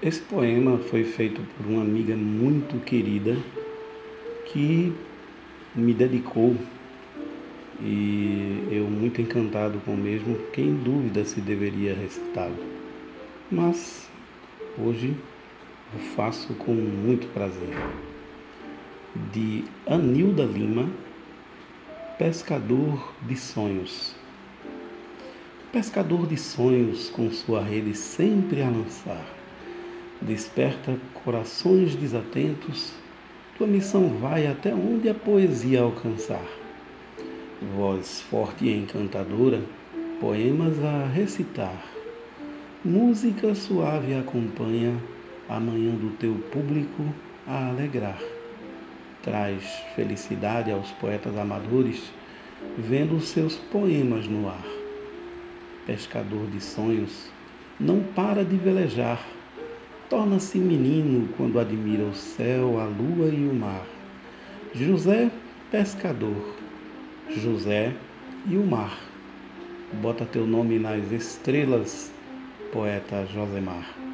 Esse poema foi feito por uma amiga muito querida que me dedicou e eu muito encantado com o mesmo, fiquei em dúvida se deveria recitá-lo. Mas hoje o faço com muito prazer. De Anilda Lima, Pescador de Sonhos. Pescador de sonhos, com sua rede sempre a lançar desperta corações desatentos, tua missão vai até onde a poesia alcançar. Voz forte e encantadora, poemas a recitar. Música suave acompanha a manhã do teu público a alegrar. Traz felicidade aos poetas amadores, vendo seus poemas no ar. Pescador de sonhos, não para de velejar torna-se menino quando admira o céu, a lua e o mar. José, pescador, José e o mar. Bota teu nome nas estrelas, poeta Josemar.